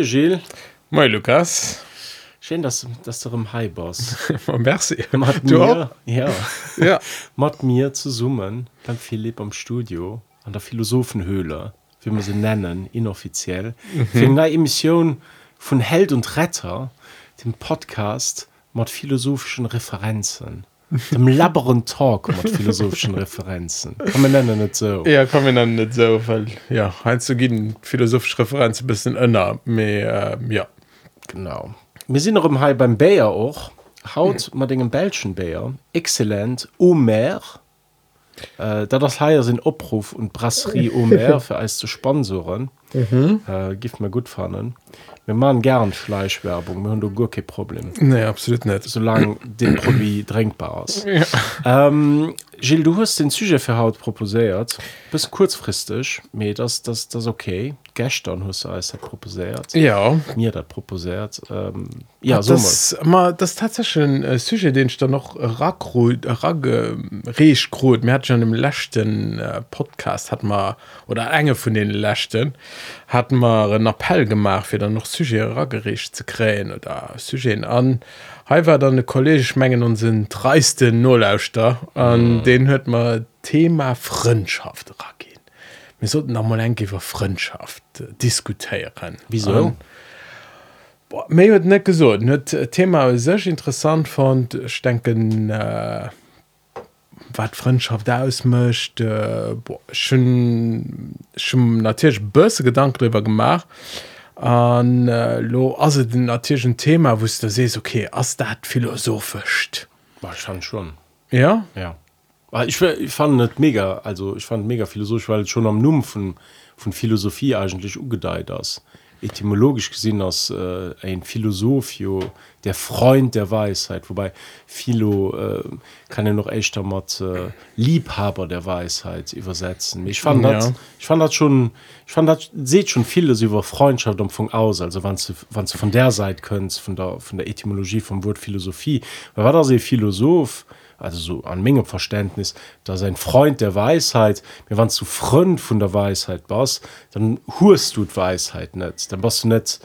Moin Gilles. Moin Lukas. Schön, dass, dass du im Hi bist. Merci. Mit Du mir, auch? ja, Ja. mit mir zusammen, dann Philipp am Studio, an der Philosophenhöhle, wie wir sie nennen, inoffiziell, für eine Emission von Held und Retter, dem Podcast mit philosophischen Referenzen. Dem labyrinth Talk mit philosophischen Referenzen. Kann man nennen nicht so. Ja, komm wir dann nicht so, weil, ja, heinz zu gehen, philosophische Referenz ein bisschen inner, mehr, ähm, ja. Genau. Wir sind noch im Hai beim Bayer auch. Haut mit dem belgischen Bayer. Exzellent. Omer. Äh, da das Haier sind Opruf und Brasserie Omer für alles zu sponsoren. Äh, gibt mir gut fanden. Wir machen gern Fleischwerbung. Wir haben da gar kein Problem. Nee, absolut nicht. Solange das Produkt trinkbar ist. Ähm, Gilles, du hast den Sujet für Haut proposiert. Bisschen kurzfristig. Das, das, das ist okay. Gestern hast du alles das proposiert Ja, mir das proposiert ähm, ja so das, ma, das ist tatsächlich ein äh, Sujet, den ich da noch raggerecht mir hat schon im letzten äh, Podcast hat man oder enge von den letzten hat man einen Appell gemacht für dann noch Sujet raggerecht zu krähen oder Sujet an. He war dann eine kollegisch Mengen und sind dreiste Nullauster an mhm. den hört man Thema Freundschaft ragehen wir sollten da mal enkiwer Freundschaft diskutieren. Wieso? Um, méi huet net gesot net Thema sech interessant fand denken äh, wat Freundschaft ausmcht äh, schon schon natürlich böse gedanken drüber gemacht. An äh, lo as den natürlichen Thema wo der sees okay ass dat philosophischcht war schon schon. Ja? Ja. Ich, ich fand nicht mega also ich fand mega philosophisch weil es schon am Numm von von Philosophie eigentlich ugedeiht das etymologisch gesehen als äh, ein Philosophio der Freund der Weisheit. Wobei Philo äh, kann ja noch echt damit äh, Liebhaber der Weisheit übersetzen. Ich fand Ja. das, ich fand das schon ich fand das seht schon vieles über Freundschaft und von aus. Also wann du von der Seite könnt von der von der Etymologie vom Wort Philosophie. Weil war da sehr Philosoph also so an Menge Verständnis da sein Freund der Weisheit mir wann zu Freund von der Weisheit was dann hust du die Weisheit nicht. Dann was du nicht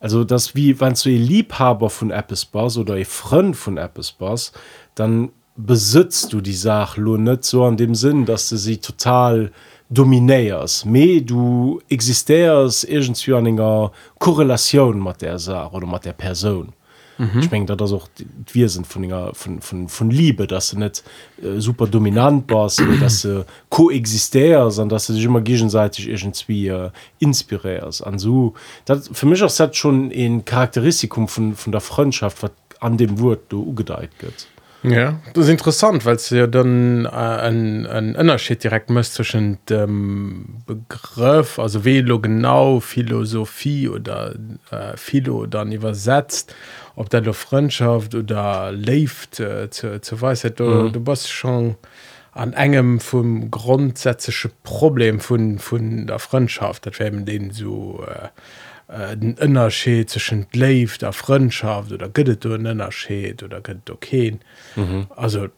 also das wie wann du ein Liebhaber von Apps Bas oder ein Freund von Apps Bas dann besitzt du die Sache nur nicht so an dem Sinn dass du sie total dominéiers me du existéiers irgendwie an enger Korrelation mat der Sache oder mat der Person mhm. ich mein, das auch wir sind von, von, von, von Liebe dass du net äh, super dominant bist oder dass du koexistärs an dass du dich immer gegenseitig irgendwie äh, inspiriers an so dat, für mich auch das schon ein Charakteristikum von, von der Freundschaft wat an dem Wort du ugedeiht gött Ja, das ist interessant, weil es ja dann äh, ein, ein Unterschied direkt muss zwischen dem Begriff, also Velo genau, Philosophie oder äh, Philo dann übersetzt, ob da der Freundschaft oder lebt äh, zu, zu weiß mhm. du, du bist schon an engem vom grundsätzliche Problem von von der Freundschaft das werden den so äh, den ënnerscheet zeschen leif der Freundschaft oder gëtt du en ënnerscheet oder gëtt okay Mhm. Also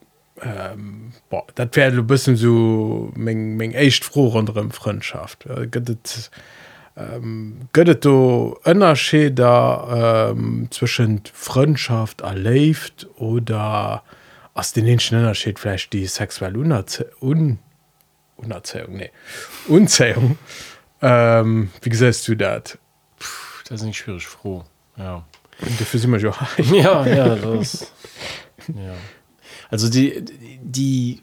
ähm, boah, dat wär du bisssen so még még echt froh anderem Freundschaft. gëtt ähm, gëtt du ënnerscheder ähm, zwischen Freundschaft erleft oder ass den enschen ënnerscheet vielleicht die sexuelle Unerze un nee Unzählung ähm, wie gesest du dat? Das ist nicht schwierig froh ja. Dafür sind wir ja ja, ja, das, ja. Also die, die,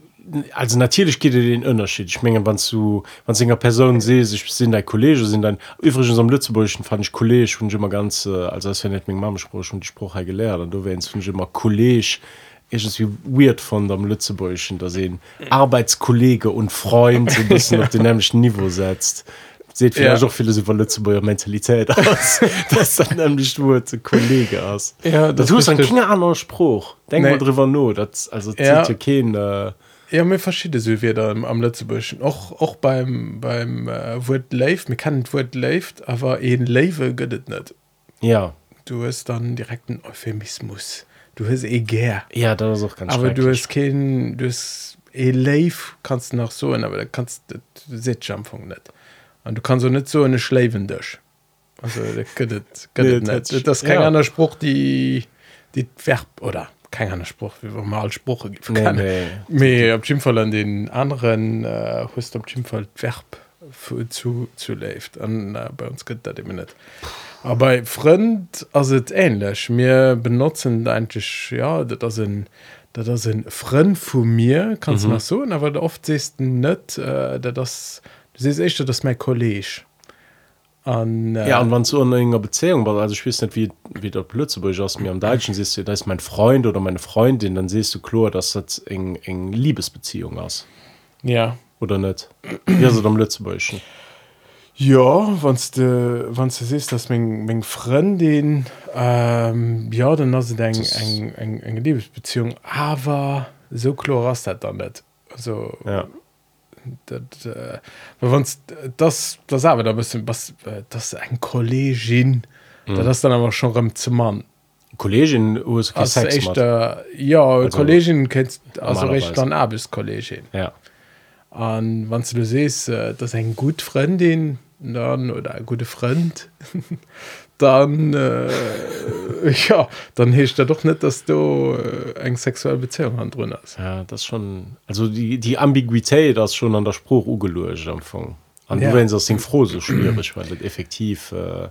also natürlich geht es den Unterschied. Ich meine, wenn du, wenn du eine Person siehst, ich sind dein Kollege, sind dann, übrigens am Lützeburgischen fand ich Kollege, und ich immer ganz, äh, also das wäre nicht mit Mama Spruch, und die Spruch gelernt, und du wärst, finde ich immer Kollege, ist es wie weird von dem Lützeburgischen, da sehen Arbeitskollege und Freund so ein bisschen auf den nämlichen Niveau setzt. Seht vielleicht Ja. auch viele über Lützeburger Mentalität aus. das ist dann nämlich nur Kollege aus. Ja, das das ist ein richtig. kein anderer Spruch. Denk Nee. mal drüber nur. Das, also, Ja. kein, äh, Ja, mir verschiedene so wieder am, Lützeburgischen. Auch, auch beim, beim äh, Wort Leif, mir kann das Wort Leif, aber in Leive geht nicht. ja. Du hast dann direkt einen Euphemismus. Du hast eher. Ja, das ist auch ganz Aber du hast keinen, du hast e live kannst du nach so aber da kannst du Sitzjampfung net und du kannst so net so eine schleven durch also das Nee, nicht. das- das ist kein ja. anderer Spruch die die Verb oder kein Spruch wie wir mal Spruche gibt Nee, nee. Me op Jimfall an den anderen äh, hust op Jimfall Verb zu zu läft an äh, bei uns gëtt dat immer net. Aber bei Freund as het ähnlich mir benutzen eigentlich ja dat das ein dat das ein Freund vu mir kannst mhm. nach so aber oft sest net äh, das du siehst echt das mein Kolleg an äh, Ja, und wenn so in einer Beziehung war, also ich weiß nicht, wie, wie der Plötzburg aus mir am Deutschen siehst du, da ist mein Freund oder meine Freundin, dann siehst du klar, dass das eine eng Liebesbeziehung ist. ja Oder nicht? Wie ist es am Lützeburgischen? Ja, de wann du siehst dass mein, mein Freundin ähm, ja dann hast eng Das- eng eng eng Liebesbeziehung aber so klar hast dat dann net also Ja. Dat, äh, wann's das das aber da bist was äh, das eng Kollegin. Mhm. das dann aber schon zu Mann Kollegin, also echt äh, ja also, Kollegin kennst also recht dann Abiskollegin Ja. an wann du siehst äh, das ein gut Freundin dann oder ein gute Freund dann äh, ja dann hecht er doch nicht dass du äh, eng sexuelle Beziehung an drin hast Ja, das ist schon, also die, die Ambiguität, das ist schon an der Spruch ugelöst am Anfang. Und Ja. du wenn das Ding froh so schwierig, weil das effektiv, äh,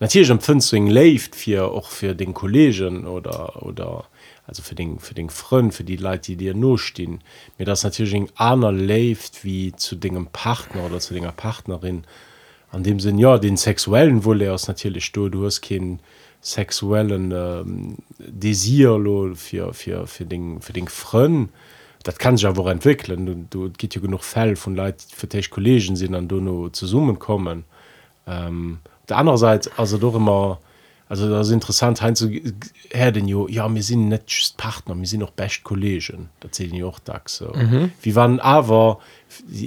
natürlich empfindest du ihn lebt für, auch für den Kollegen oder, oder, also für den, für den Freund, für die Leute, die dir nur stehen. Mir das natürlich ein einer lebt wie zu dem Partner oder zu deiner Partnerin. An dem Sinn, ja, den sexuellen Wolle ist natürlich du, du hast keinen sexuellen ähm, Desir lo, für, für, für, den, für den Freund. Das kann sich aber entwickeln. Du, du gibt ja genug Fälle von Leuten, die für dich Kollegen sind, und du nur zusammenkommen. Ähm, auf der anderen Seite, also doch immer, also das ist interessant, hein zu her den jo, ja, wir sind nicht just Partner, wir sind auch best Kollegen. Das sehen ja auch da so. Mhm. Wie wann aber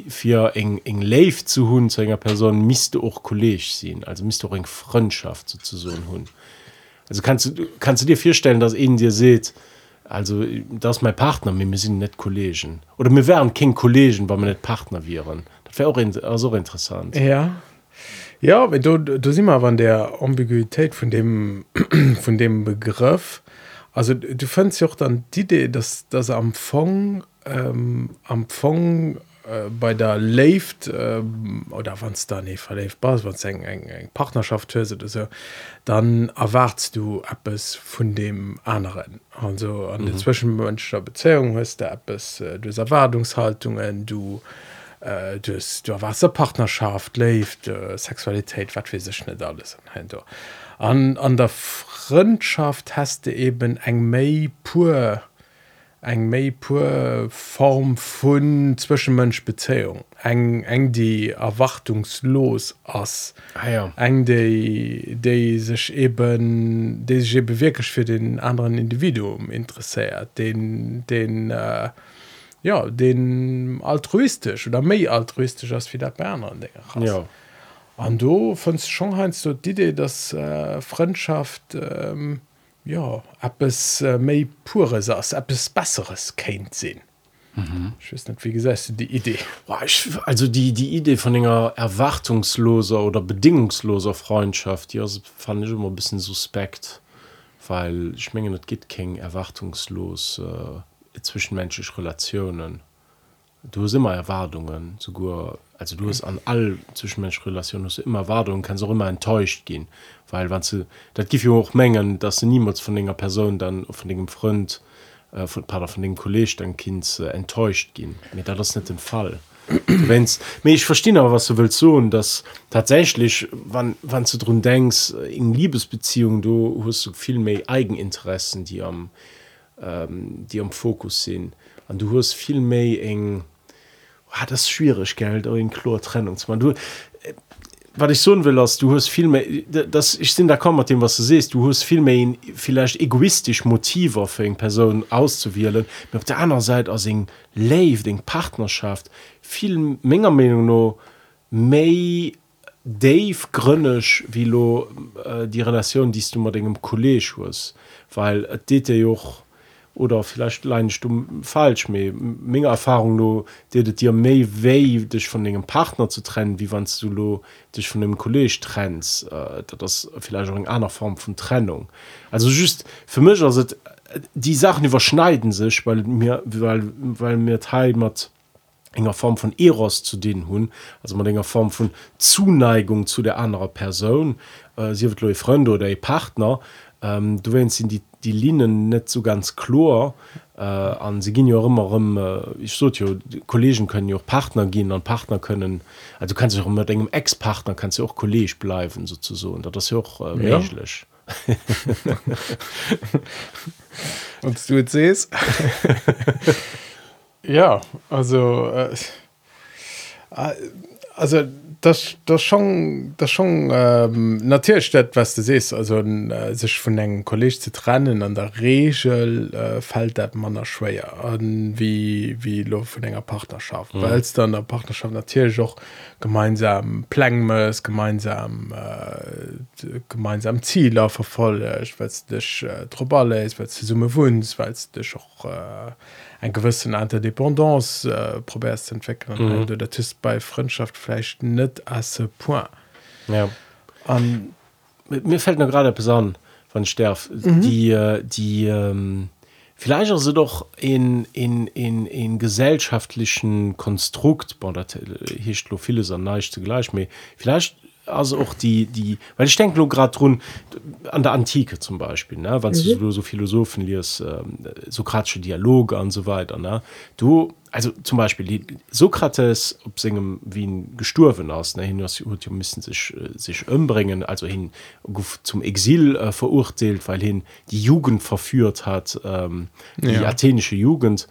für eng eng Live zu hun zu einer Person müsste auch Kolleg sein, also müsste auch eng Freundschaft sozusagen hun. Also kannst du kannst du dir vorstellen, dass ihnen dir seht, also das ist mein Partner, wir sind nicht Kollegen. Oder wir wären kein Kollegen, weil wir nicht Partner wären. Das wäre auch, in, auch interessant. ja ja du du sieh mal wann der Ambiguität von dem von dem Begriff also du findst ja auch dann die Idee dass das am Fong ähm, am Fong äh, bei der Left ähm, oder wann es da nicht ist, wenn eng eng eng Partnerschaft hörst oder so, dann erwartst du etwas von dem anderen. Also an mhm. der zwischenmenschlicher Beziehung hast du etwas, äh, du hast Erwartungshaltungen, du äh, äh, dus du Wasserpartnerschaft lebt äh, Sexualität wat wie sech nicht alles an an der Freundschaft hast du eben eng méi pur eng méi pur Form vun Zwischenmenschbezeung eng eng die erwartungslos ass. Ah, ja. eng déi sech eben dé bewirkech für den anderen Individuum interessiert den den äh, ja den altruistisch oder méi altruistisch als wie der Berner an Ja. an du fandst schon heinz so die Idee dass äh, Freundschaft ähm, ja ab es äh, méi pures ass ab es besseres kennt sinn mhm. ich weiß nicht wie gesagt die Idee Boah, ich, also die, die Idee von einer erwartungsloser oder bedingungsloser Freundschaft, die also fand ich immer ein bisschen suspekt, weil ich meine, es gibt keine erwartungslos äh, zwischenmenschliche Relationen. Du hast immer Erwartungen, sogar, also du hast an all zwischenmenschlichen Relationen hast immer Erwartungen, kannst auch immer enttäuscht gehen, weil wenn du, das gibt ja auch Mengen, dass du niemals von einer Person dann, von dem Freund, äh, von, pardon, von dem Kollegen dann Kind äh, enttäuscht gehen. Nee, das ist nicht der Fall. Wenn's, mir ich verstehe aber was du willst so und dass tatsächlich wann wann du drum denkst äh, in Liebesbeziehungen du hast du viel mehr Eigeninteressen die am ähm, die am Fokus sind. Und du hast viel mehr eng ah, das ist schwierig Geld in Chlor Trennung zu machen. Du äh, was ich so will dass du hast viel mehr das ich sind da kaum mit dem was du siehst. Du hast viel mehr in, vielleicht egoistisch Motive für eine Person auszuwählen und auf der anderen Seite als in Live den Partnerschaft viel Menge Meinung noch mehr Dave grünnisch wie lo äh, die Relation die du mit dem Kollege hast. Weil äh, det ja auch oder vielleicht leinst du falsch me menge Erfahrung no dedet dir méi wei dich von engem Partner zu trennen wie wannst du dich von dem Kolleg trennst äh, das vielleicht auch in einer Form von Trennung. Also just für mich also, die Sachen überschneiden sich weil mir weil weil mir teil mat enger Form von Eros zu den hun also man enger Form von Zuneigung zu der anderen Person. Äh, sie wird Freunde oder ihr Partner. Ähm, du wennst in die die Linien net so ganz chlor äh, an sie gehen ja immer um, äh, ich so ja, Kollegen können ja auch Partner gehen an Partner können also du kannst auch immer denken Ex-Partner kannst du auch Kolleg bleiben sozusagen. Und das ist ja auch äh, ja. und du sest ja also äh also das das schon das schon ähm, natürlich steht was du siehst also äh, sich von den college zu trennen an der regel äh, fällt dat man schwer. An wie wie von enger partnerschaft? Mhm. weil es dann der partnerschaft natürlich auch gemeinsam plan muss gemeinsam äh, gemeinsam ziel vervoll weil dich äh, tro ist weil summe wunsch weil dich auch äh, en gewissen Interdependance äh, probärst entwickeln mhm. dat ist bei Freundschaft vielleicht net as point ja. um, mir fällt nur gerade beson von sterf mhm. die äh, die ähm, vielleicht also doch in in in in gesellschaftlichen konstrukt bon, hier viele zugleich vielleicht also auch die die weil ich denke nur gerade run an der antike zum beispiel ne wann mhm. du so philosophen liest ähm, sokratische dialoge und so weiter ne du also zum beispiel die sokrates ob singem wien gestorven aus ne hin müssen sich äh, sich umbringen also hin zum exil äh, verurteilt weil hin die jugend verführt hat ähm, die ja. athenische jugend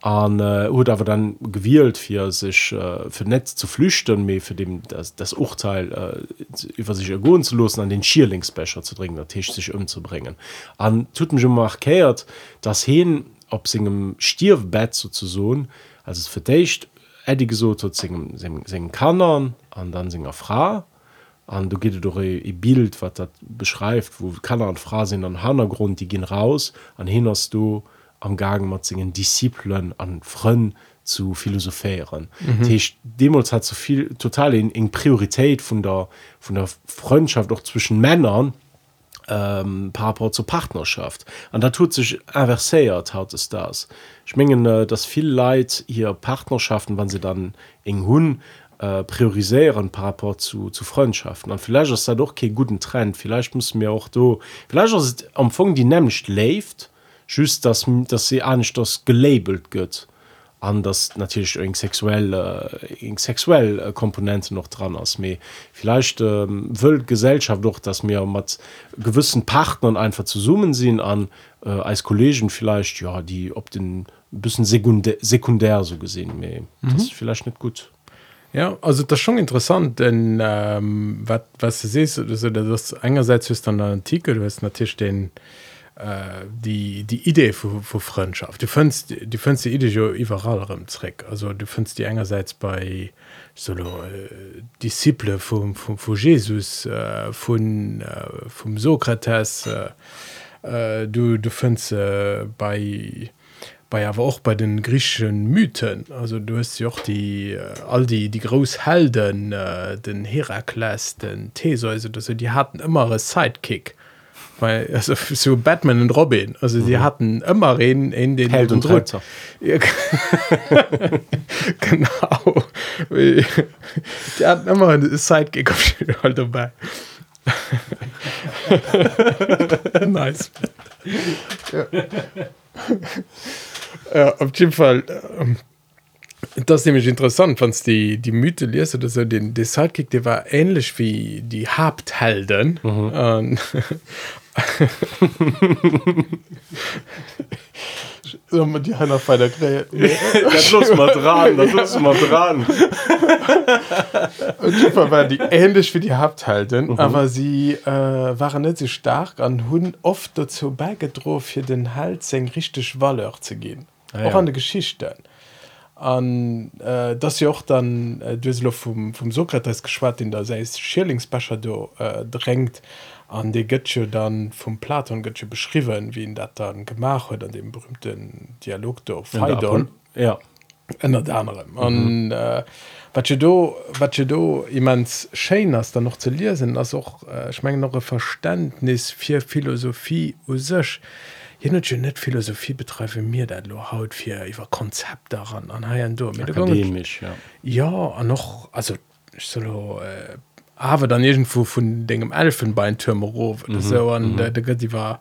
an äh, oder aber dann gewählt für sich äh, für Netz zu flüchten mir für dem das, das Urteil äh, über sich ergo zu losen an den Schierlingsbecher zu dringen der Tisch sich umzubringen. An tut mich schon markiert das hin ob singem Stierfbett so zu so also es verdächt Eddie so singen kannern an dann singer Frau an du geht doch e Bild was das beschreibt wo kann und Frau sind an Hangrund die gehen raus. An hin hast du am Gagen mat zingen Disziplinen an Fronn zu philosophieren. Mhm. Demos hat so viel total in eng Priorität von der, von der Freundschaft auch zwischen Männern ähm, rapport zur Partnerschaft. an da tut sich inverséiert haut es das. Schmengen äh, dass viel Leid hier Partnerschaften, wann sie dann eng hun, äh, priorisieren par rapport zu, zu Freundschaften. Und vielleicht ist da doch kein guten Trend. Vielleicht muss mir auch do vielleicht am Anfang die nämlich lebt, just dass dass sie an das gelabelt gött. An das natürlich eng sexuell eng äh, sexuell äh, komponente noch dran aus mir vielleicht ähm, will gesellschaft doch dass mir mat gewissen partnern einfach zu summen sind an äh, als kollegen vielleicht ja die ob den bisschen sekundär sekundär so gesehen mir mhm. das vielleicht nicht gut. Ja, also das schon interessant denn ähm, wat, was du siehst also, das einerseits ist dann der Artikel du hast natürlich den Äh, die die idee für freundschaft. Du findst du findst die idee überall im zweck also du findst die engerseits bei solo äh, disciple vom, vom von jesus äh, von äh, vom sokrates äh, äh, du du findst äh, bei bei aber auch bei den griechischen mythen. Also du hast ja auch die äh, all die die großhelden äh, den herakles den these also die hatten immer sidekick weil also so Batman und Robin also sie mhm. hatten immer reden in den Held und Drücker ja, genau die hatten immer eine Sidekick halt dabei nice ja. ja, auf jeden Fall ähm, das nämlich interessant wenn die die mythe liest oder so den der Sidekick der war ähnlich wie die Haupthelden mhm. Die einer bei der dran, dran. war die ähnlich wie die Haupthalten mhm. aber sie äh, waren nicht so stark an hun oft dazu beigedroht für den Hals richtig Waller zu gehen ah, auch ja. an der Geschichte an äh, das ja auch dann äh, du vom, vom Sokrates geschwar in der se Schierlingsbecher do äh, drängt an die Götsche dann vom Platon Götsche beschrieben wie in dat dann gemacht hat an dem berühmten Dialog do ja. Ändert anderem an mhm. äh, wat do wat do immens Schein as da noch zu lesen as auch äh, schmengen noch Verständnis fir Philosophie us sech je net Philosophie betreife mir dat lo haut fir iwwer Konzept daran an haien do akademisch ja ja an noch also solo äh, awer dann irgendwo vun degem Elfenbeintürme rof mhm. so an mhm. der gëtt die war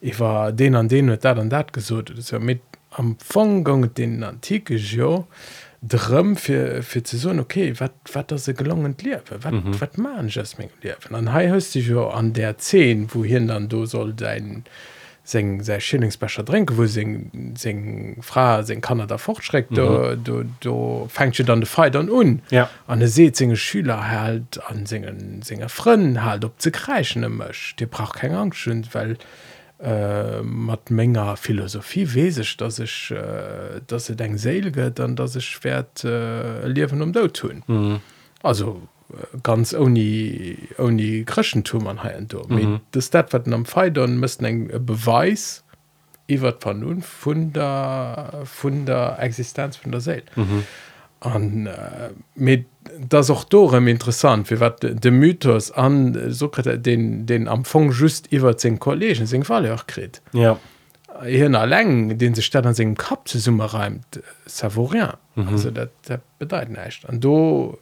iwwer den an den dat an dat gesot ja mit am Fogang den antike Jo drëm fir fir ze soun okay wat wat er se gelungen liewe wat mhm. wat man jasmin liewen an hei hust dich jo an der 10 wohin dann du soll dein seng se Schillingsbecher drink wo se fra se Kanada fortschreckt mhm. du, du fängst du dann de Fe an un ja. an de sezinge Schüler halt an singen Singer fronnen halt op ze krechen mech Di brauch kein Angstschwind weil äh, mat ménger Philosophie wesech dat ich äh, dat se deng seelge dann dat ich schwer äh, liewen um da tun mhm. also ganz oni oni Krchentum an haien do. Mhm. das dat wat am Federn müssten eng Beweis iwwer van nun vun der vun der Existenz vun der se Mhm. An äh, mit das auch dorem interessant wie wat de mythos an so den den amfang just iwwer den kollegen sing fall auch krit ja. Hin leng den se statt an segem kap ze summe reimt savourien. Mhm. also dat, der bedeiten echt an do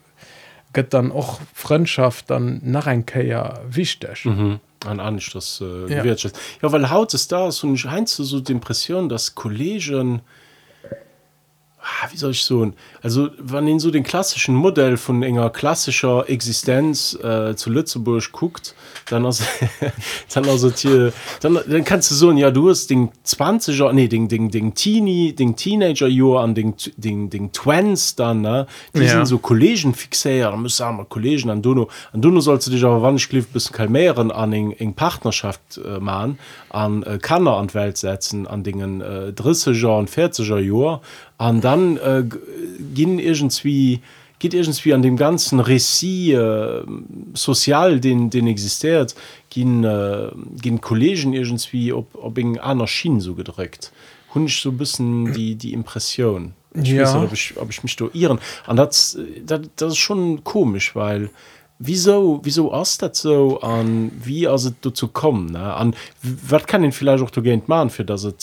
gëtt dann och Freundschaft dann nach en Käier wichtech. Mhm an an das äh, ja. ja weil haut ist da und scheint so d'impression dass kollegen wie soll ich so also wann den so den klassischen Modell von enger klassischer Existenz äh, zu Lützeburg guckt dann also, dann also hier, dann, dann kannst du so ja du hast den 20er nee den den den Teenie den Teenager Jahr an den den den Twins dann ne? Die ja. sind so Kollegen fixer muss sagen Kollegen an Duno an Duno sollst du dich aber wann schliff bis kalmären an eng eng Partnerschaft äh, machen an äh, Kanner an Welt setzen an dingen äh, 30er und 40er Jahr an dann äh, gehen irgendwie geht irgendwie an dem ganzen Recy äh, sozial den den existiert gehen äh, gehen Kollegen irgendwie ob ob in einer Schiene so gedrückt hun ich so ein bisschen die die Impression. Ich ja. weiß nicht, ob ich, ob ich mich da irren. An das, das das ist schon komisch weil ich wieso wieso ass dat so an wie as du zu kommen ne an wat kann den vielleicht auch gehen machen für das äh,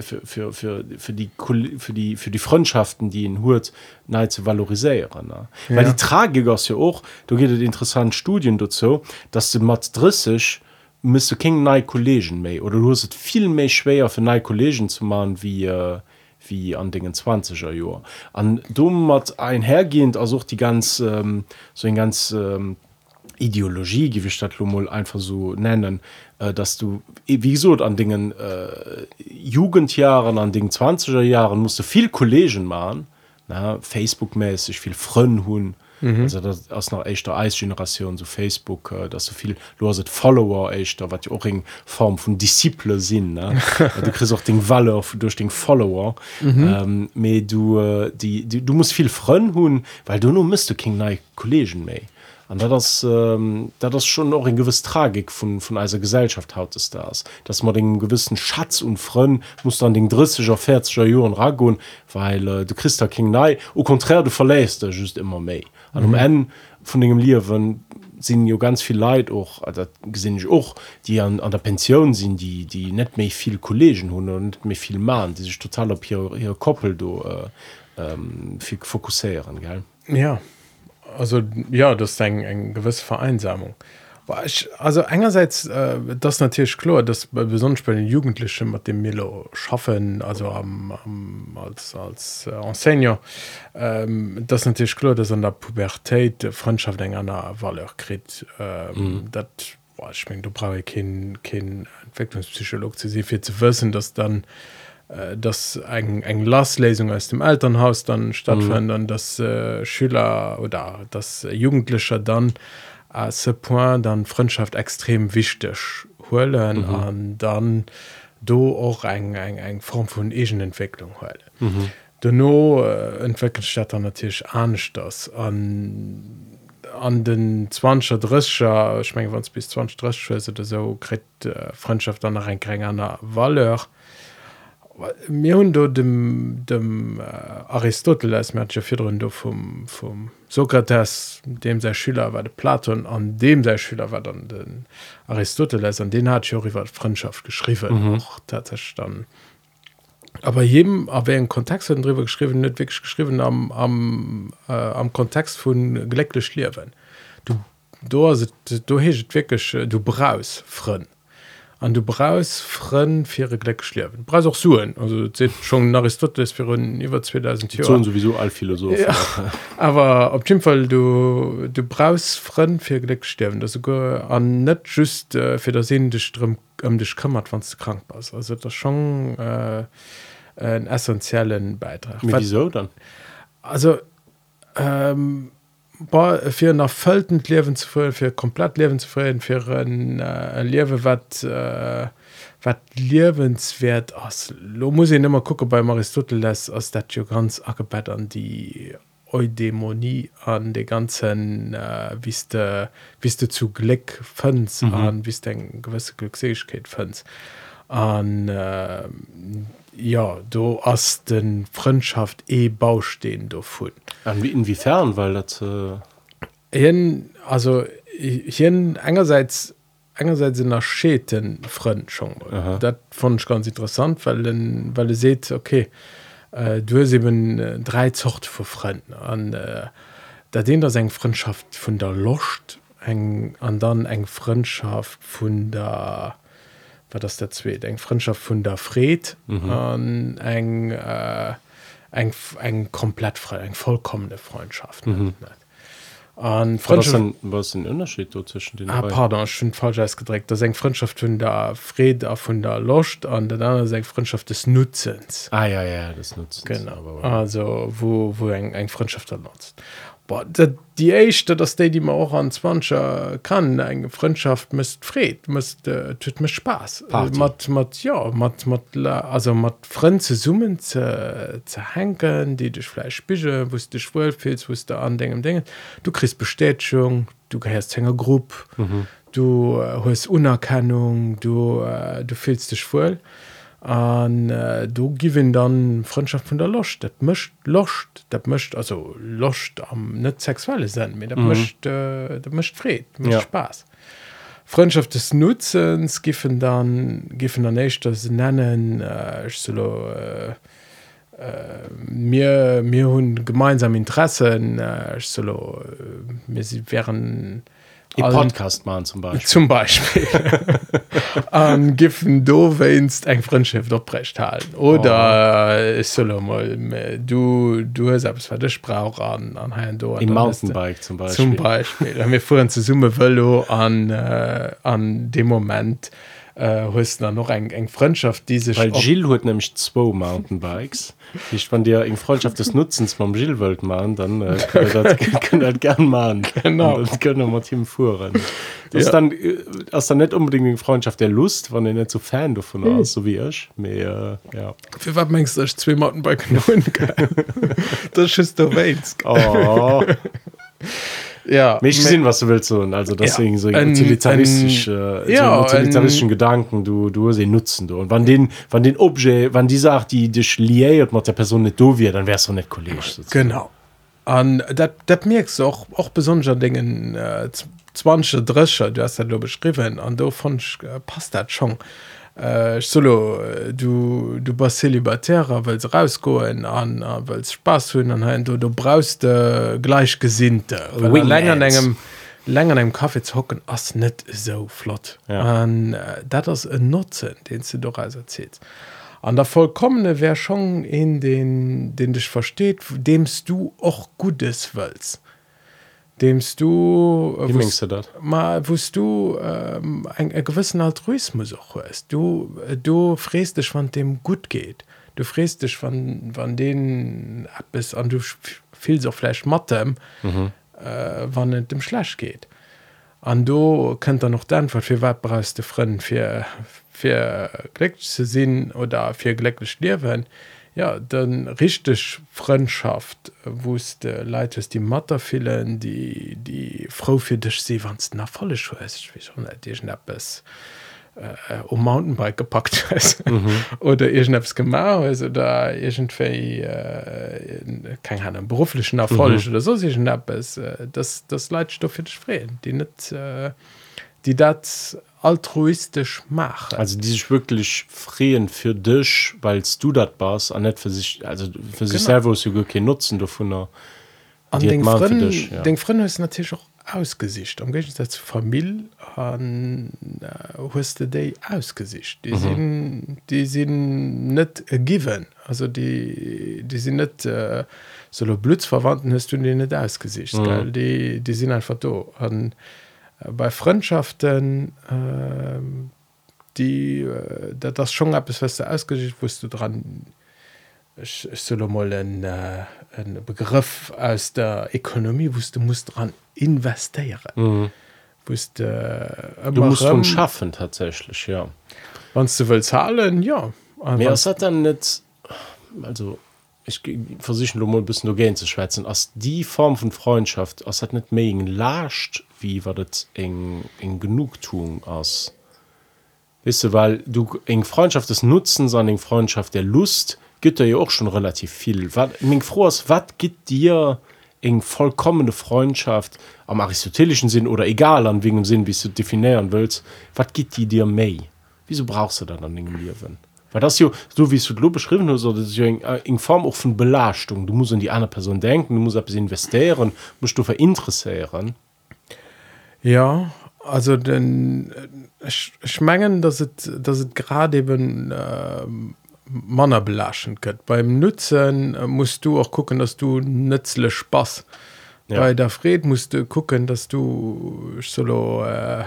für, für, für, für die für die für die freundschaften die in hurt ne zu valorisieren ne ja. weil die tragik aus ja auch du geht interessant studien dazu dass du mat drisisch müsste king nei kollegen me oder du hast viel mehr schwer für nei kollegen zu machen wie äh, wie an dingen 20er Jo. An dumm mat einhergehend auch die ganz ähm, so en ganz ähm, Ideologie gewichtt Lummel einfach so nennen, äh, dass du wieso an dingen äh, Jugendjahren an den 20er Jahren musst du viel Kollegen machen, Facebook-mäßig viel Fronn hun, mhm. also das aus einer echter Eisgeneration so Facebook äh, dass so viel loset Follower echt da wat auch in Form von Disziple sinn du kriegst auch den Walle durch den Follower mhm. ähm, du äh, die, die du musst viel freuen hun weil du nur müsste King Kollegen me an da das ähm, da das schon noch in gewiss tragik von von einer Gesellschaft haut es das dass man den gewissen Schatz und Freund muss dann den drisischer fertigscher Joen ragun weil äh, du christ King nei au contraire du verläst just immer me an um en von dem Liwen sind jo ganz viel Leid och gesinn ich och die an, an der Pension sind die die net méi viel kollegen hun und mir viel ma die sich total op hier, hier koppel do äh, ähm, fokussieren ge ja also ja das eng eng gewisse Vereinsamung also engerseits äh, das natürlich klar dass bei besonders bei den Jugendlichen mit dem Milo schaffen also am, am, als als äh, enseignant ähm, das natürlich klar dass an der Pubertät Freundschaft eng einer Wahl krieg äh, mhm. das ich mein, du brauche kein, kein Entwicklungspsycholog zu sie viel zu wissen dass dann dass eng eng Lasslesung aus dem Elternhaus dann stattfinden mhm. dass äh, Schüler oder das Jugendliche dann a ce point dann Freundschaft extrem wichtig holen an mhm. dann do auch eng eng eng Form von Egenentwicklung heule. Mhm. Denno äh, dann natürlich ernst das an an den 20 drescher ich mein, bis 20 oder so krit äh, Freundschaft an ein kring an der Valeur mir hun do dem dem äh, Aristoteles Mäfir do vom vom Sokrates dem se Schüler war de Platon an dem se Schüler war dann den Aristoteles an den hat iwwer Freundschaft geschrieben. Mhm. dann aber jedem aber en Kontext drüber geschrieben net wirklich geschrieben am am äh, am Kontext vun gelekle liewen du du du heget wirklich äh, du braus frontnd an du brauchst Fren faire Gleck schlirwen Preis auch suen. Also schon Aristoteles für über 2000 Jahren sowieso all Philosoph ja. aber op jeden Fall du du brauchst Fren für Gleck sterben das sogar an net just äh, für der dich drum um dich kümmert wann du krank bist also das schon äh, einen essentiellen Beitrag. Wieso dann? Also ähm, fir nach vëllten lewen zu fir komplett lewen zufrieden füllen fir äh, liewe wat äh, wat liewenswert ass lo muss ich nimmer gucke bei Aristoteles ass dat jo ganz abett an die Eudämonie an de ganzen äh, wis de wis du zu Gleck fënz mhm. an wis eng gewisse Glückseegkeet fënz an äh, ja du ass den Freundschaft e baustehen wie inwiefern? Weil dat äh... also hin engerseits engerseits sind nach scheten freund schon dat fand ich ganz interessant weil den, weil du seht okay äh, du hast eben äh, drei zocht vor freunden an äh, da den das eng freundschaft von der eng an dann eng freundschaft von der war das der zweet eng Freundschaft vun der Fred mhm. eng äh, eng eng komplett frei eng vollkommene Freundschaft mhm. Unterschied zwischen den ah, pardon, falsch gedregt eng Freundschaft hun der Fred a vun der locht an der dann seg Freundschaft des Nutzens. Ah, ja, ja, das Nutzens, genau. Also wo wo eng eng Freundschaft er nutzt die echte dass die die man auch an 20 kann eng Freundschaft müsst fred müsst äh, tut mir spaß. Äh, mat, mat, ja mat, mat, also mat Frenze summen ze henken die dich fleisch spige wo dich wohlfehlst wo du an dingen dinge du kriegst bestätigung du gehörst hängergruppe mhm. du äh, hast unerkennung du äh, du fühlst dich voll an äh, du giwen dann Freundschaft vun der locht dat mcht locht dat mcht also locht am net sexuelle sinn mit der mhm. mcht äh, mcht fred ja. spaß Freundschaft des nutzens giffen dann giffen der nicht das nennen äh, solo äh, äh, mir mir hunn gemeinsam interessen äh, solo äh, mir sie wären äh, Podcast machen zum Beispiel. Zum Beispiel. An giffen do west eng Freundschaft opbrecht halten. Oder oh. soll mal du du selbst war der Sprach an an Herrn do Mountainbike zum Beispiel. Zum Beispiel. Wir fuhren zu Summe Velo an äh, an dem Moment äh, noch eng eng Freundschaft diese Gil huet nämlich zwei Mountainbikes. Ich fand dir eng Freundschaft des Nutzens vom Gilwelt machen dann äh, gern machen. Genau. Können Team fuhren. Das ja. dann as äh, dann net unbedingt eng Freundschaft der Lust wann den net so fan davon hm. aus so wie ich mehr äh, ja. Wie wat mengst du zwei Mountainbike das ist der Welt. Oh ja mich sehen was du willst so also deswegen ja, so utilitaristische äh, ja, so utilitaristischen gedanken du du sie nutzen du. Und wann den wann den objet wann die sagt die dich liiert macht der person nicht do wird dann wärst du nicht kollege genau. An dat dat merkst du auch auch besonderer dingen äh, 20 drescher du hast ja nur beschrieben an du von äh, passt dat schon äh, solo du du bas celibatärer wills rausgoen an äh, wills spaß hunn an du du brauchst äh, gleichgesinnte. Länger engem länger einem Kaffee zu hocken ass net so flott. Ja. Äh, dat das en Nutzen den du doch als erzählt. An der vollkommene wär schon in den den dich versteht demst du och gutes willst. Demst du äh, wusst, du mal wusst du ähm, ein, ein gewissen altruismus auch ist du du fräst dich von dem gut geht. Du fräst dich von von denen ab bis an du viel so fleisch matte mhm. äh, wann dem schlecht geht. An du könnt er noch dann für weit brauchst du für für glück zu sehen oder für glücklich leben ja dann richtig Freundschaft wusste leid es die Matter fehlen die die Frau für dich sie wann nach volle es äh, um Mountainbike gepackt mhm. oder ihr schnaps gemacht also da irgendwie äh, kein einen beruflichen Erfolg mhm. oder so schnapp es äh, das das Leitstoff für dich frei die nicht äh, die das altruistisch machen. Also die sich wirklich freien für dich weil du das warst an nicht für sich also für sich selber nutzen davon an den Freund, ja. den Freund ist natürlich auch ausgesicht. Am Gegensatz zu Familie an äh, day ausgesicht. Die mhm. sind die sind net given. Also die die sind net äh, solo blutsverwandten hast du die net ausgesicht mhm. die die sind einfach an äh, bei Freundschaften äh, die äh, das schon ab es fest ausgesicht wost du dran solo mal ein, äh, ein Begriff aus der Ökonomie wo du musst dran investieren. Mhm. Wost, äh, du musst schon schaffen tatsächlich ja. Wann du will zahlen ja. Mehr hat dann nicht also ich versichern mal bisschen nur gehen zu schwätzen. Aus die Form von Freundschaft aus hat nicht mehr lascht wie war das eng in genugtuung aus? Wisst du weil du eng Freundschaft des Nutzen sondern Freundschaft der Lust gibt er ja auch schon relativ viel. Wat froh was gibt dir eng vollkommene Freundschaft am aristotelischen Sinn oder egal an wegen Sinn wie du definieren willst wat gibt die dir mei wieso brauchst du dann an dingen Liwen weil das jo so wie du lo beschrieben hast oder ja in, in Form auch von Belastung. Du musst an die andere Person denken du musst ab investieren musst du verinteressieren ja also denn schmengen dass es das gerade eben äh, Manner belaschen kët. Beim Nutzen äh, musst du auch gucken, dass du nützle Spaß. Ja. Bei der Fred musst du gucken, dass du solo äh,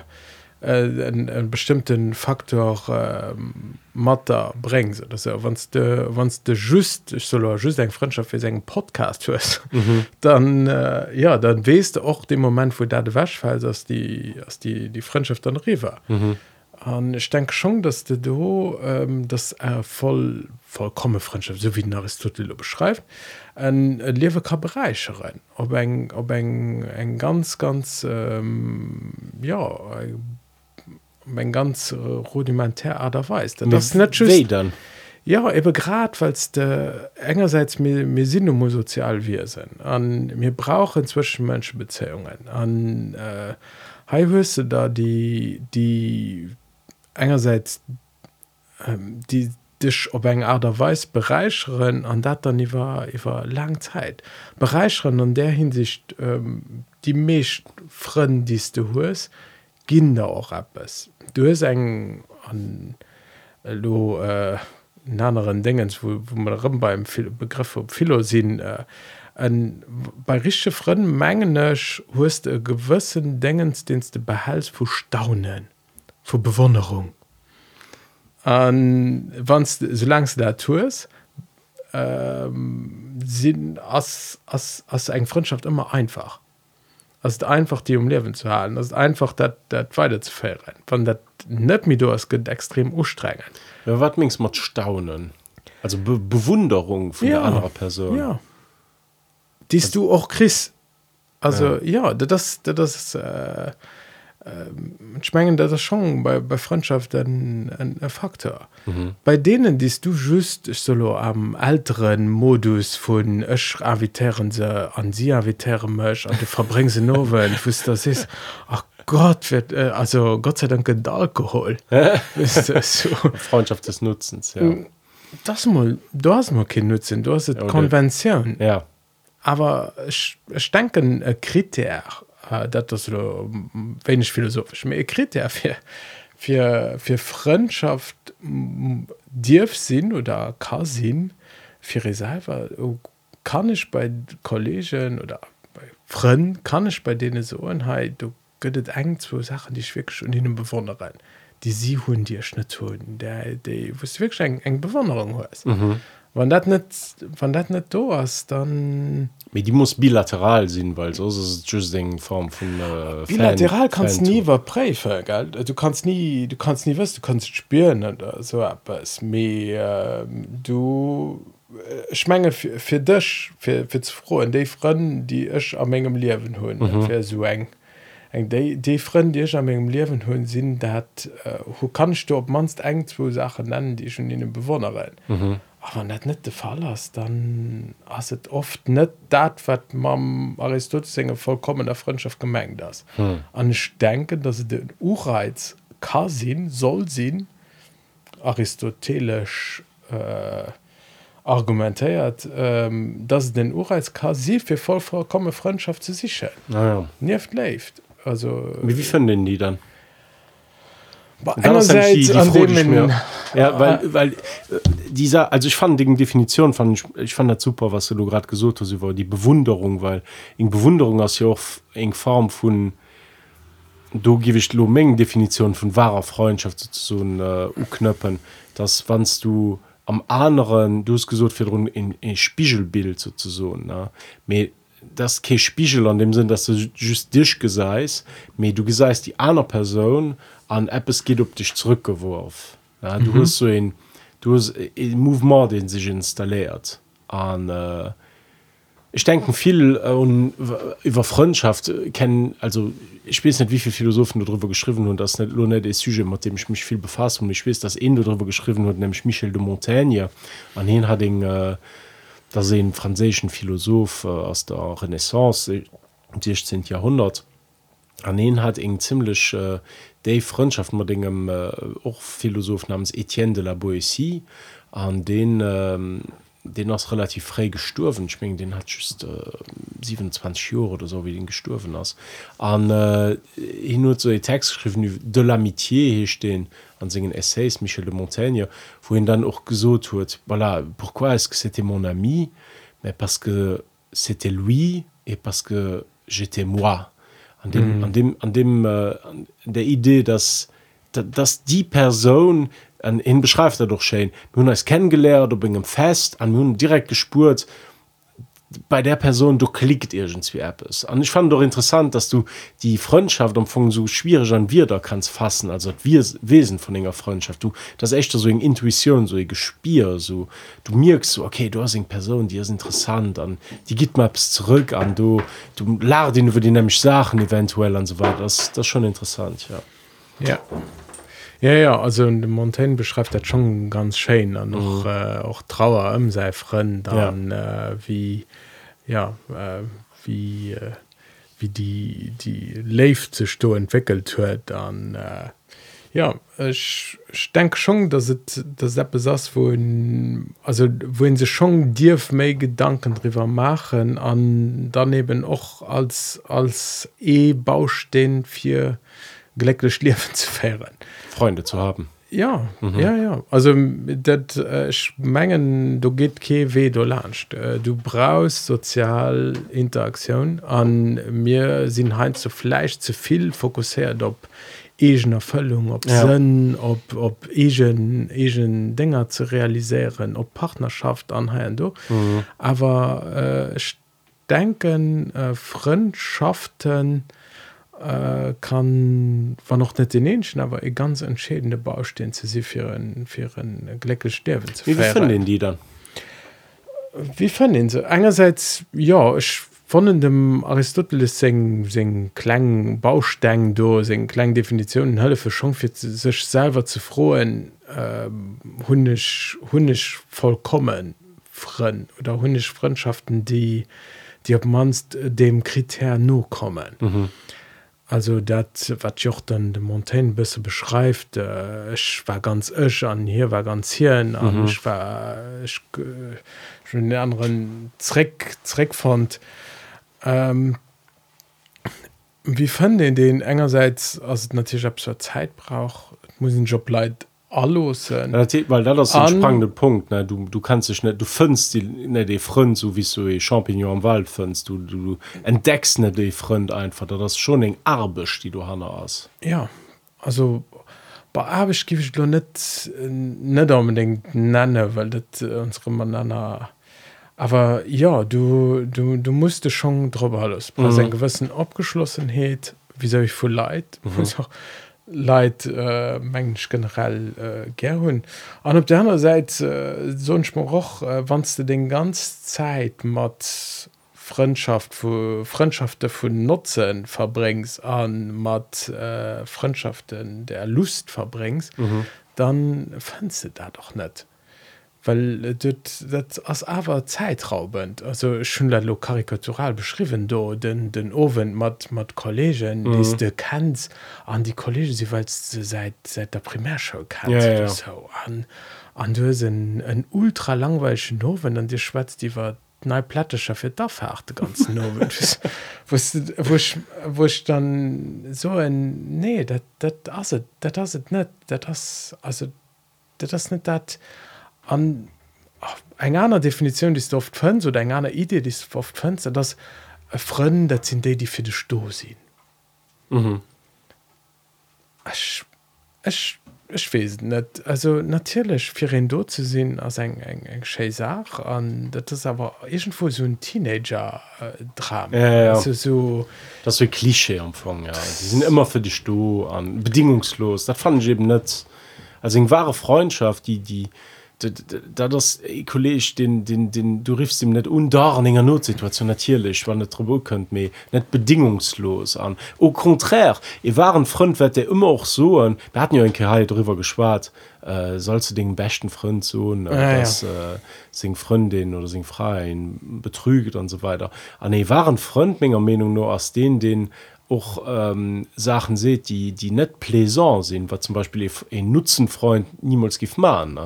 äh, einen, bestimmten Faktor äh, Matter brengst wann wann de just ich soll just eng Freundschaft für seinen Podcast hörst mhm. dann äh, ja dann west du auch den Moment wo da de wäsch fall dass die als die die Freundschaft dann re war mhm. Und ich denke schon dass du do ähm, das äh, voll vollkomme Freundschaft so wie Aristotel beschreibt en lewe ka Bereiche rein ob eng ob eng eng ganz ganz ähm, ja eng ganz äh, rudimentär aderweis das net dann ja eben grad falls de engerseits mir mir sinn um sozial wir sind. An mir brauchen zwischen menschenbeziehungen an äh, heihöse da die die engerseits ähm, die dich op eng aderweis bereicheren an dat dann war wer lang zeit. Bereicheren an der hinsicht ähm, die mecht fren die du hues da auch es du hast an äh, lo äh, anderen dingens wo, wo man beim begriff op philosinn äh, an bei richsche fren mengenech hust e gewissen dingensdienste behels vu staunen vor Bewunderung. Wann so lang du da tust ähm, als, als eng Freundschaft immer einfach es ist einfach die um Leben zu halten. Das ist einfach dat dat weiter zu fehlen von dat net mir du es geht extrem ustrengen ja, wat mings mat staunen? Also Be Bewunderung von ja, anderer Person. ja. Diest du auch Chris? Also ja, ja das das, das äh, schmengen dat schon bei, bei Freundschaft ein, ein, ein Faktor. Mhm. Bei denen diest du just solo am älteren Modus vun ech avitären se an sie avitären mech an du verbring se nowen fu das is ach Gott wird äh, also Gott sei Dank Alkohol so. Freundschaft des Nutzens ja. Mm, das mal du hast mal kein Nutzen du hast ja, Konvention ja aber ich, ich denken Kriter äh, dat das wenig philosophisch. Mekrit fir fir fir Freundschaft dirf sinn oder ka sinn fir Reserver kann ich bei kollegen oder bei Freunden kann ich bei denen so einheit du göttet eng zu Sachen die ich wirklich und ihnen bewunderen die sie hun dir schnitt hun der die wo wirklich eng eng bewunderung hast mhm. wann dat net wann dat net do hast dann die muss bilateral sinn weil so Form von äh, bilateral Fan, kannst Fan nie werréfe du kannst nie du kannst nie was du kannst spüren so es me äh, du schmenge fir dech fir zu froh en déi Fënnen die ech am engem liewen hunn mhm. fir so eng eng déi Fën Dich am engem liewen hunn sinn dat äh, ho kannst du op manst eng zwo Sachen nennen die schon in bewohnerin. Mhm aber net net de fall ass dann ass et oft net dat wat mam Aristotelsinge vollkommen der Freundschaft gemeng das an mhm. denken dat se den Ureiz ka sinn soll sinn aristotelisch äh, argumentéiert ähm, dat den Urreiz quasi fir voll vollkomme Freundschaft ze sich naja. nieft left also wie wie finden die dann die, die ja weil weil äh, dieser also ich fand die definition fand ich, ich fand das super was du gerade gesucht hast über die bewunderung weil in bewunderung aus ja auch eng form von du ich lo mengen definition von wahrer freundschaft zu äh, knöppen das wannst du am anderen du hast gesucht für in, in spiegelbild sozusagen ne? Das ke spiegel an dem sinn dass du just dich geseist me du geseist die einer person an app es geht op dich zurückgeworf ja, du mhm. hast so ein du hast movement den sich installiert an äh, ich denken viel äh, und über freundschaft kennen also ich weiß nicht wie viele philosophen darüber geschrieben und das nicht nicht das sujet mit dem ich mich viel befasst und ich weiß dass ihn darüber geschrieben hat nämlich michel de montaigne an ihn hat den äh, da se franzischen Philosoph äh, aus der Renaissance äh, 16. Jahrhundert an den hat eng ziemlich äh, de Freundschaft mit engem äh, auch Philosoph namens Etienne de la Boétie. An den äh, den ass relativ frei gesturwen schmeng den hat just äh, 27 Jo oder so wie den gesturwen ass. An äh, hin nur so e Textschriven de l'amitié hech den an segen Essays Michel de Montaigne wo hin dann och gesot huet voilà, pourquoi est-ce que c'était mon ami? Mais parce que c'était lui et parce que j'étais moi an dem mm. an dem an dem äh, an der idee dass dass die person an hin beschreift er doch Sche nun als kennengelehrt ob engem fest an nun direkt gespurt bei der Person du klickt irgendwie ist. Und ich fand doch interessant dass du die Freundschaft um von so schwierig an wir da kannst fassen. Also wir Wesen von enger Freundschaft. Du das echt so in Intuition so gespier so du merkst so okay du hast eine Person die ist interessant an die gibt Maps zurück an du du lad ihn über die nämlich Sachen eventuell und so weiter. Das das schon interessant ja. Ja Ja, ja also de Montaigne beschreibt dat schon ganz schön an noch mhm. äh, auch trauer um sei freund dann ja. äh, wie ja äh, wie äh, wie die die Leif ze sto entwickelt huet dann äh, ja ich, ich denk schon dass het das der besaß wo in, also wohin se schon dirf me gedanken drüber machen an daneben auch als als e-baustehn für geleckte schliefen zu fähren Freunde zu haben ja mhm. ja ja also dat äh, mengen du geht ke we du äh, du brauchst sozialinteraktion an mir sind hein zu fleisch zu viel fokussiert op egen erfüllung ob ja. Sinn, ob ob egen egen dinger zu realisieren ob partnerschaft anheieren du mhm. aber äh, denken äh, freundschaften äh, kann war noch net den enschen aber e ganz entschädende Baustehen ze sie für für gleckel sterben zu den die dann? Wie fan den se einerseits ja ich von dem aristoteles seng se klang baustein do se klang definitionen hölle für schon für sich selber zu frohen äh, hunnisch hunnisch vollkommen fren oder hunnisch freundschaften die die ob manst dem kriter no kommen. Mhm also dat wat joch dann de Montaigne bisse beschreift äh, ich war ganz ech an hier war ganz hier an mhm. ich war ich, äh, schon den anderen Zweck Zweck fand ähm, wie fand den den engerseits as natürlich ab zur Zeit brauch muss den Job leid alles weil das spannende Punkt ne? du du kannst dich nicht du findst die ne die Freund so wie so Champignon am Wald findst du du entdeckst nicht die Freund einfach. Da das schon eng Arbisch die du hast ja also bei Arbisch gebe ich nur nicht nicht unbedingt nenne weil das äh, unsere Manana aber ja du du du musste schon drüber alles mhm. gewissen abgeschlossenheit wie soll ich voll leid mhm Leiit äh, mensch generell äh, ger hunn. An op der anderen Seite äh, sonch mar och äh, wannst du den ganz Zeit mat Freundschaft vu Freundschafte vun Nutzen verbringst an mat äh, Freundschaften der Lust verbringst, mhm. dann fandst du da doch net weil dat ass awer zeitraubend also schon lo karikatural beschrieben do den den ofen mat mat kollegen mhm. die de kennt an die kollege sie weil seit seit der primärschau kann ja, ja. so an an du en ultra langweilschen nowen an dir schwätzt die war nei plattescher fir da verachte ganz woch woch dann so en nee dat dat as dat as net dat das also dat das net dat an eng einer Definition die oft fën oder eng einer Idee die oft fën das Freund dat sind die die fir de Sto sinn mhm. net also natürlich fir do zu sinn as eng eng eng Sach an dat das aber egentfo so ein Teenager äh, Dra ja, ja, ja. so das so Klischee empfang ja. Sie sind immer für die Sto an bedingungslos. Dat fand ich eben net also eng wahre Freundschaft die die da das Kolleg den den den du riffst ihm net undarenger Notsituation natierlich wann Trabo könnt me net bedingungslos an. Au contraire e waren Frontwert der immer auch so an. Wir hatten ja ein Kerl darüber geschwarrt äh, sollst du den besten Freund so äh, ja, das ja. äh, sing Freundin oder sing frei betrüget und so weiter. An e waren Frontmenger Meinung nur aus den den auch ähm, Sachen seht die die net plaisant sind war zum Beispiel ein Nutzenfreund niemals gif man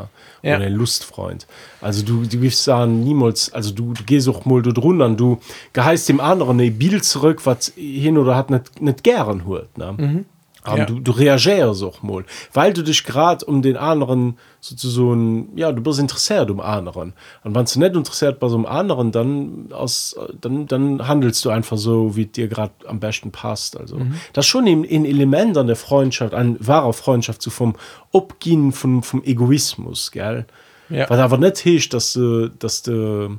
ja. ein Lustfreund. Also du du gifst sagen niemals also du, du gehst auch mal du run du geheißt dem anderen Bild zurück was hin oder hat nicht nicht gern hurt ne? Mhm ja. du, du reagierst auch mal weil du dich gerade um den anderen sozusagen ja du bist interessiert um anderen und wenn du nicht interessiert bei so einem anderen dann aus dann dann handelst du einfach so wie dir gerade am besten passt also mhm. das schon eben in Element an der Freundschaft an wahrer Freundschaft zu vom Obgehen von vom Egoismus gell ja. weil aber nicht hilft dass du dass du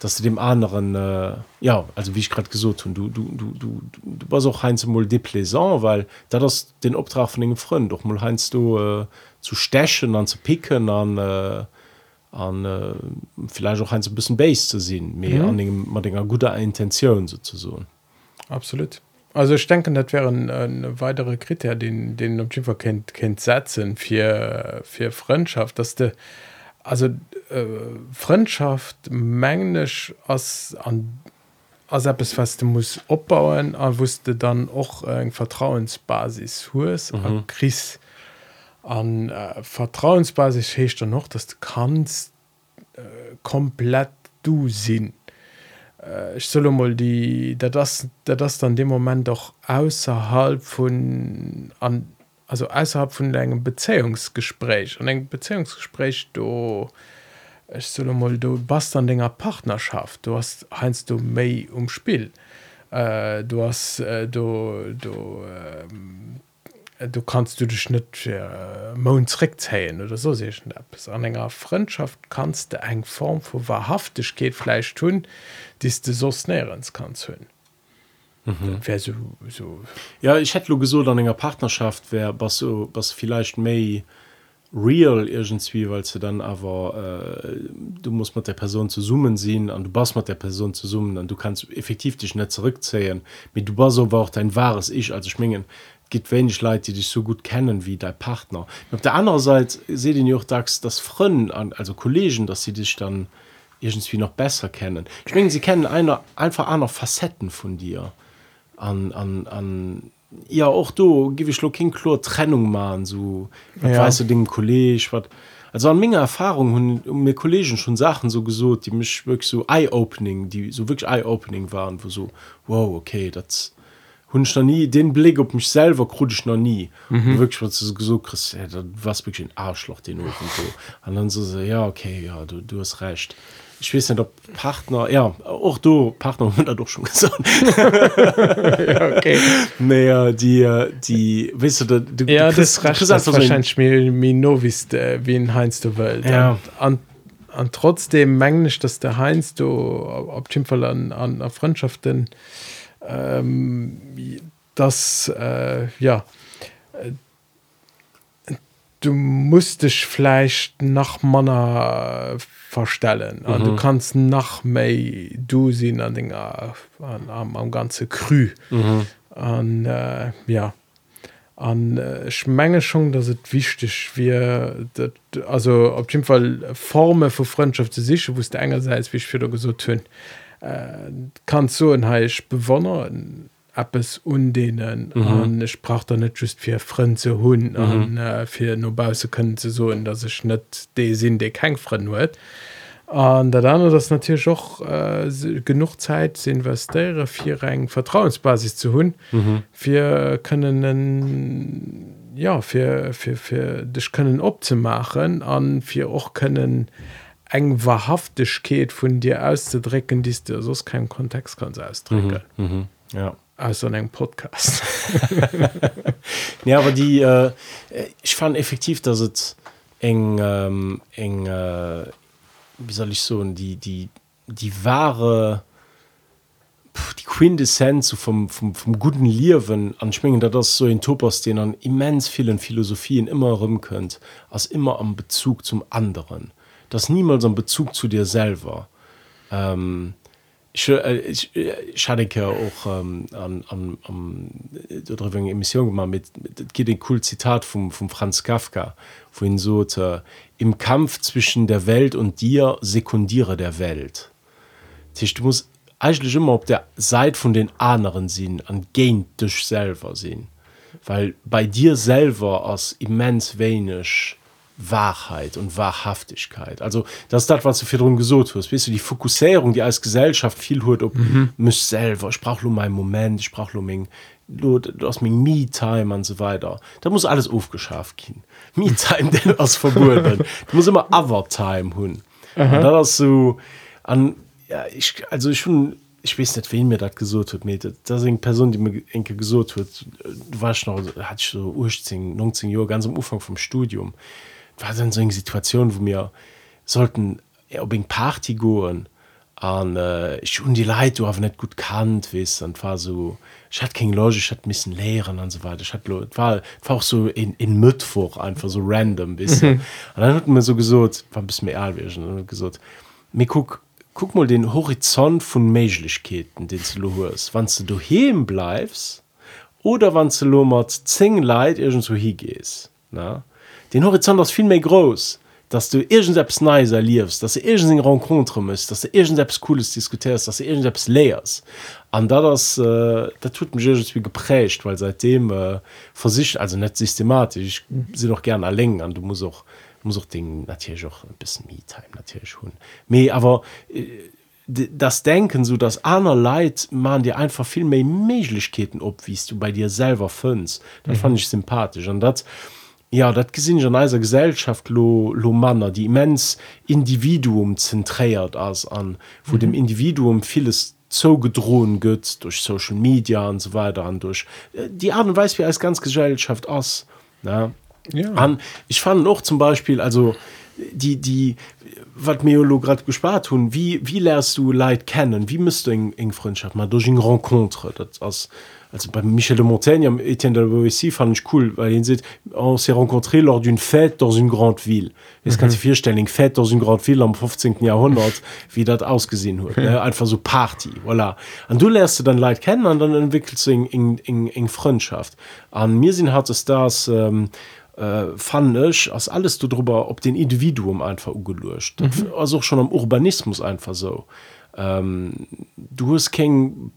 dass du dem anderen äh, ja also wie ich gerade gesucht und du du du du du war auch heinz mal deplaisant weil da das den Obtrag von den Freund doch mal heinst du äh, zu stechen an zu picken an äh, an äh, vielleicht auch ein ein bisschen base zu sehen mehr mhm. an man guter Intention sozusagen absolut also ich denke das wären ein weitere Kriter den den kennt kennt setzen für für Freundschaft dass der also äh, Freundschaft mengglisch als an als es feste muss opbauen er wusste dann auch eng Vertrauensbasis hus mhm. kri an äh, Vertrauensbasis hecht er noch dass du kannst äh, komplett du sinn äh, ich soll mal die das das dann dem moment doch außerhalb von an also außerhalb von engem Beziehungsgespräch. Und eng Beziehungsgespräch du ich soll mal du bast an ennger Partnerschaft. Du hast heinst du mei um Spiel. Äh, du hast äh, du du äh, du kannst du dich nicht äh, Mondrickheen oder so se an enger Freundschaft kannst du eng Form vor wahrhaftig geht Fleisch tun die du so näherens kannst hören mhm. so, so. Ja ich hätte so an enger Partnerschaft wer was so was vielleicht me real irgendwie weil du dann aber äh, du musst mit der Person zu summen sehen an du bas mit der Person zu summen dann du kannst effektiv dich nicht zurückzählen. Mit du war so war auch dein wahres ich also schmingen gibt wenig Leute die dich so gut kennen wie dein Partner. Auf der anderen Seite se den auch dax das Freund an also Kollegen dass sie dich dann irgendwie noch besser kennen. Ich meine, sie kennen einer einfach andere Facetten von dir an an an ja auch du gebe ich lochlor trennung machen so ja. weißt du den college wat also an menge erfahrung und um mir kollegen schon sachen so gesucht die mich wirklich so eye opening die so wirklich eye opening waren wo so wow okay das hun noch nie den blick op mich selber kru ich noch nie mhm. wirklich was so gesucht christ ja, was wirklich ein arschloch den so und dann so, so ja okay ja du du hast recht ich weiß nicht ob Partner ja auch du Partner hat doch schon gesagt ja, okay. naja, die die weißt du, du ja, das, das, das wahrscheinlich novice äh, wie ein Heinz der Welt ja. an an trotzdem mengglisch dass der Heinz du auf dem Fall an, an Freundschaften ähm, das äh, ja du musst dich vielleicht nach Manner verstellen mhm. du kannst nach May du sehen an den an, am, am ganze krü mhm. an äh, ja an äh, schmenge schon dass het wichtig wie dat, also op jeden Fall forme vu Freundschaft zu sich wo engerseits wie ich für so tun äh, kann so ein heich bewonnen App es undehnen mhm. ich sprach da net just Fre zu hun mhm. äh, fir nobause können ze so dass ich net de sinn de kein Freund huet an der dann das natürlich auch äh, genug Zeit zu investieren vier Rängen Vertrauensbasis zu hun mhm. wir können ja für, für, für das können opmachen an wir auch können eng wahrhaftig geht von dir auszudrücken die du so kein Kontext kannst ausdrücken mhm. Mhm. ja also eng Podcast. Ja aber die äh, ich fand effektiv dass es eng ähm, eng äh, wie soll ich so die die die wahre die Quintessenz vom, vom, vom guten Liwen anschwingen da das so in Topos den an immens vielen Philosophien immer rum könnt als immer am Bezug zum anderen. Das niemals am Bezug zu dir selber. Ähm, ich, äh, ja auch ähm, an, an, an Emission gemacht mit, mit geht den cool Zitat vom, vom Franz Kafka wohin so äh, im Kampf zwischen der Welt und dir sekundiere der Welt. Tisch, du musst eigentlich immer auf der Seite von den anderen sehen an gehen dich selber sehen. Weil bei dir selber als immens wenig Wahrheit und Wahrhaftigkeit. Also das ist das, was du für drum gesucht hast. Weißt du, die Fokussierung, die als Gesellschaft viel hört, ob mhm. mich selber, ich brauche nur meinen Moment, ich brauche nur mein, du, du hast mein Me-Time und so weiter. Da muss alles aufgeschafft gehen. Me-Time, der ist verbunden. Du musst immer Other-Time haben. Und das ist so, an, ja, ich, also ich schon, ich weiß nicht, wen mir das gesucht hat. Das ist eine Person, die mir enke gesucht hat. Du warst noch, hatte ich so 18, 19 Jahre, ganz am Anfang vom Studium war dann so eine Situation wo mir sollten ob Party goen an äh, schon die Lei du nicht gut kannt wis und war so ich hat kein logisch hat müssen lehren und so weiter. Ich hat war, war auch so in in Mittwoch einfach so random bis mhm. und dann hat mir so gesucht war bis mir egal gesucht mir guck guck mal den Horizont von Mälichkeiten den du hast. Wann du du heben bleibst oder wann du lo zing leid irgendwo hier gehst na den Horizont ist viel mehr groß dass du irgend selbst nice erliefst dass du irgend rencontre musst dass du irgend selbst cooles diskutierst dass du irgend selbst leers an da das äh, da tut mich wie geprägt weil seitdem äh, sich also nicht systematisch sie noch gerne erlängen an du musst auch muss auch den natürlich auch ein bisschen me time natürlich schon me aber äh, das denken so dass einer Leid man dir einfach viel mehr Mälichkeiten ob wiest du bei dir selber fünfst dann mhm. fand ich sympathisch. Und das Ja dat gesinn an eiser Gesellschaft lo lo Manner, die immens Individuum zentréiert as an, wo mhm. dem Individuum vieles zo gedrohen gëtt durch Social Media und so weiter an durch äh, die Art und Weis wie als ganz Gesellschaft ass ja. ich fand noch zum Beispiel also die die wat Meolograt gespart hun wie wie lernst du Leid kennen wie müsst du eng eng Freundschaft mal durch rencontre dat als also bei Michel de Montaigne am Etienne de Boissy fand ich cool weil ihn sieht on s'est rencontré lors d'une fête dans une grande ville jetzt mhm. kann sich vierstellen fête dans une grande ville am 15. Jahrhundert wie dat ausgesehen hat mhm. einfach so Party voilà und du lernst du dann Leid kennen und dann entwickelst du eng eng eng Freundschaft an mir sind hat es das ähm, äh, fandch als alles du darüber ob den Individuum einfach ugelöscht mhm. also schon am Urbanismus einfach so ähm, du hast kein,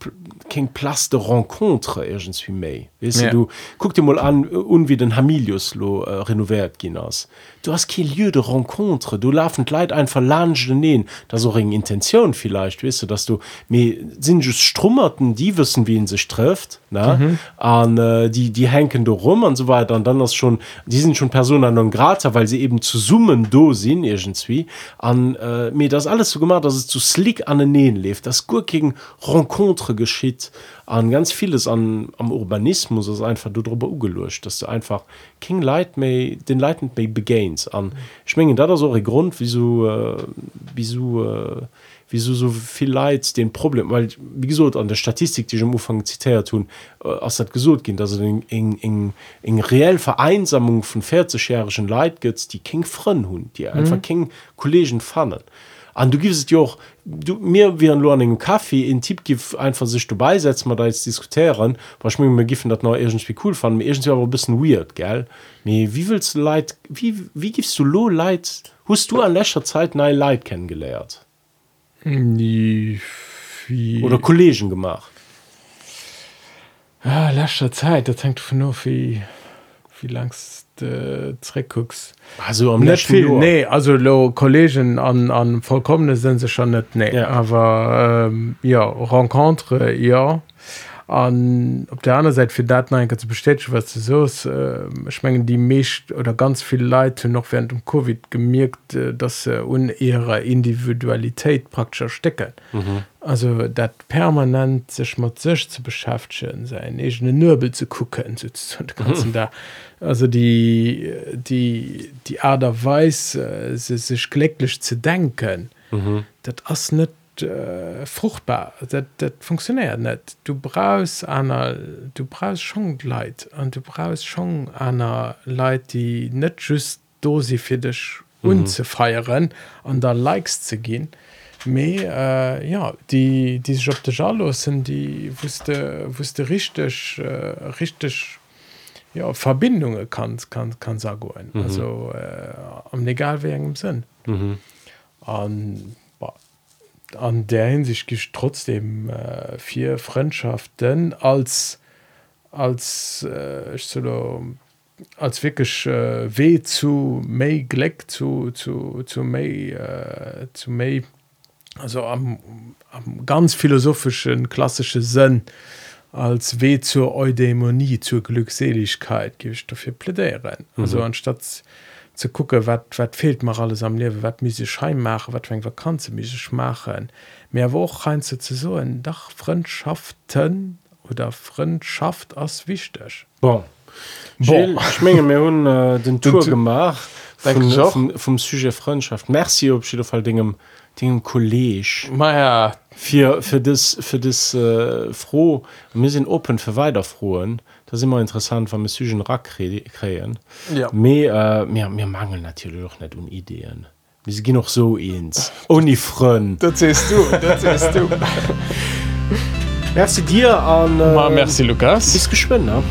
kein Platz de rencontre irgendwie méi weißt ja. du guck dir mal an un wie den Hamilius lo äh, renoviert ginnners du hast kein lieu de rencontre. Du laufen leid ein verlange neen. Da so ring intention vielleicht wisst du dass du mir sind just strummerten die wissen wie ihn sich trifft ne? Mhm. an äh, die die henken du rum und so weiter. Und dann das schon die sind schon personen non grata weil sie eben zu summen do sind irgendwie. An äh, mir das alles so gemacht dass es zu slick an den neen lebt das gut gegen rencontre geschieht an ganz vieles an am urbanismus ist einfach du darüber ugelöscht dass du einfach king light may den leitend may begains an schmengen da so grund wieso äh, wieso äh, wieso so viel Leid den Problem weil wie gesagt an der Statistik die ich am Anfang zitiert tun äh, aus hat gesucht gehen dass in, in, in, in reell Vereinsamung von 40jährigen Leid gibt die King Freund hun die einfach mhm. King Kollegen fannen an du gibst ja auch du mir wie ein Learning Kaffee in Tipp gibt einfach sich du beisetzen mal da jetzt diskutieren. Was mir mir giffen das noch irgendwie cool fand. Mir irgendwie aber ein bisschen weird gell? Nee, wie willst du Leid wie wie gibst du low Leid? Hast du an letzter Zeit nein Leid kennengelernt? Die, wie, oder Kollegen gemacht? Ja, letzter Zeit da denkt von nur wie wie langs derecks also am net viel Jahr. nee also lo kollegen an an vollkommene sind sie schon net nee ja. aber ähm, ja rencontre ja an op der anderen Seite für Daten zu bestätigen was du so äh, schmengen die mischt oder ganz viel Leute noch während dem CoVI gemerkt äh, dass äh, un ihrer Individualität praktisch stecken mhm. also dat permanent sich mal sich zu beschäftigen sein Nöbel zu gucken mhm. da also die die die Ader weiß äh, sich glücklich zu denken mhm. dat as nicht äh, fruchtbar dat, dat funktioniert net du brauchst einer du brauchst schon leid und du brauchst schon einer leid die net just dosi für dich mhm. unzufeieren mhm. an der likes zu gehen Me äh, ja die die sich op de sind die wusste wusste richtig äh, richtig ja Verbindungen kann kann kann sagen mhm. also äh, am egal wegen im Sinn mhm. an an der hinsicht gibt trotzdem äh, vier Freundschaften als als äh, so, als wirklich äh, weh zu May Gleck zu zu zu May äh, zu May also am, am ganz philosophischen klassische Sinn als weh zur Eudämonie zur Glückseligkeit gibt ich dafür plädieren mhm. also anstatt zu gucke wat wat fehlt mar alles am lewe wat mis schein mache wat wenn vakanze mische machen. Mehr woch rein ze ze so en dach freundschaften oder freundschaft as wichtig. Bon. Bon. schmenge mir hun äh, den Tour gemacht vom, vom, vom sujet Freundschaft. Merci op fall dingem dingem Kolleg Meier ja. für für das für das äh, froh. Mir sind open für weiterfroen das immer interessant wann Sygen Ra kreen ja. mir äh, mir mangel natürlich noch net um Ideen. Wie gi noch so ins Uni front. Du Merci dir an äh, merci Lukas. ist geschwind ne?